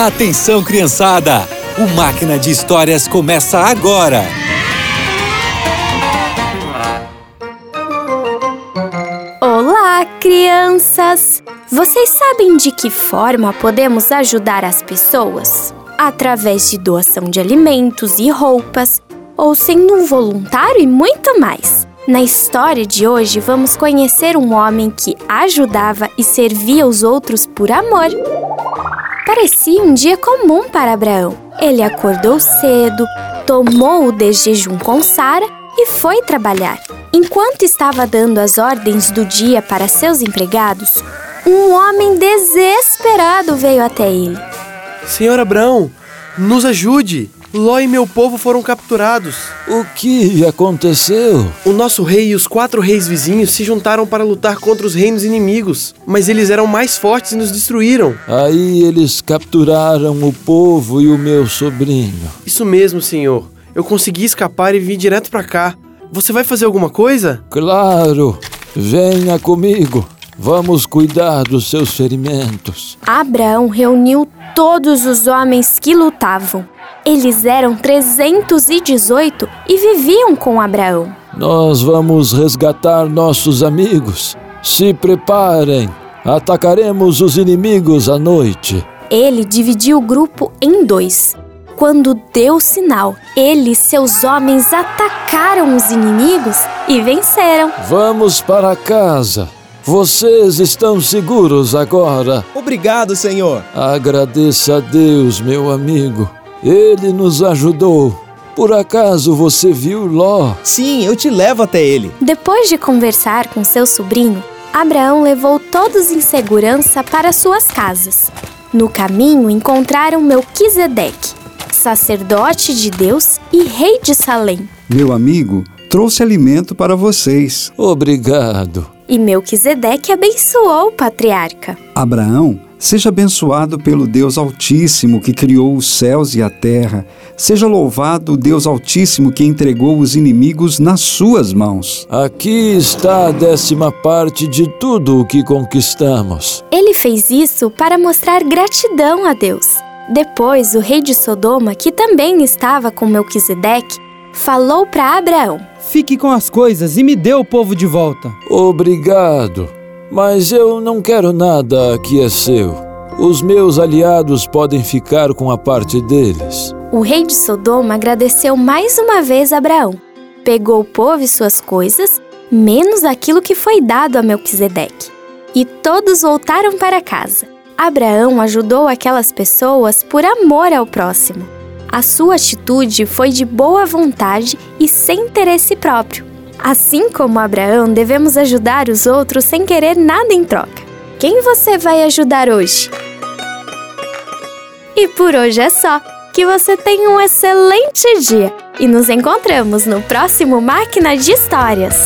Atenção, criançada! O Máquina de Histórias começa agora! Olá, crianças! Vocês sabem de que forma podemos ajudar as pessoas? Através de doação de alimentos e roupas, ou sendo um voluntário e muito mais. Na história de hoje, vamos conhecer um homem que ajudava e servia os outros por amor. Parecia um dia comum para Abraão. Ele acordou cedo, tomou o de jejum com Sara e foi trabalhar. Enquanto estava dando as ordens do dia para seus empregados, um homem desesperado veio até ele. Senhor Abraão, nos ajude! Ló e meu povo foram capturados. O que aconteceu? O nosso rei e os quatro reis vizinhos se juntaram para lutar contra os reinos inimigos, mas eles eram mais fortes e nos destruíram. Aí eles capturaram o povo e o meu sobrinho. Isso mesmo, senhor. Eu consegui escapar e vim direto para cá. Você vai fazer alguma coisa? Claro! Venha comigo. Vamos cuidar dos seus ferimentos. Abraão reuniu todos os homens que lutavam. Eles eram 318 e viviam com Abraão. Nós vamos resgatar nossos amigos. Se preparem. Atacaremos os inimigos à noite. Ele dividiu o grupo em dois. Quando deu sinal, ele e seus homens atacaram os inimigos e venceram. Vamos para casa. Vocês estão seguros agora. Obrigado, Senhor. Agradeça a Deus, meu amigo. Ele nos ajudou. Por acaso você viu Ló? Sim, eu te levo até ele. Depois de conversar com seu sobrinho, Abraão levou todos em segurança para suas casas. No caminho encontraram Melquisedeque, sacerdote de Deus e rei de Salém. Meu amigo trouxe alimento para vocês. Obrigado. E Melquisedeque abençoou o patriarca. Abraão, seja abençoado pelo Deus Altíssimo que criou os céus e a terra. Seja louvado o Deus Altíssimo que entregou os inimigos nas suas mãos. Aqui está a décima parte de tudo o que conquistamos. Ele fez isso para mostrar gratidão a Deus. Depois, o rei de Sodoma, que também estava com Melquisedeque, falou para Abraão: Fique com as coisas e me dê o povo de volta. Obrigado. Mas eu não quero nada que é seu. Os meus aliados podem ficar com a parte deles. O rei de Sodoma agradeceu mais uma vez a Abraão. Pegou o povo e suas coisas, menos aquilo que foi dado a Melquisedeque. E todos voltaram para casa. Abraão ajudou aquelas pessoas por amor ao próximo. A sua atitude foi de boa vontade e sem interesse próprio. Assim como Abraão, devemos ajudar os outros sem querer nada em troca. Quem você vai ajudar hoje? E por hoje é só. Que você tenha um excelente dia e nos encontramos no próximo Máquina de Histórias.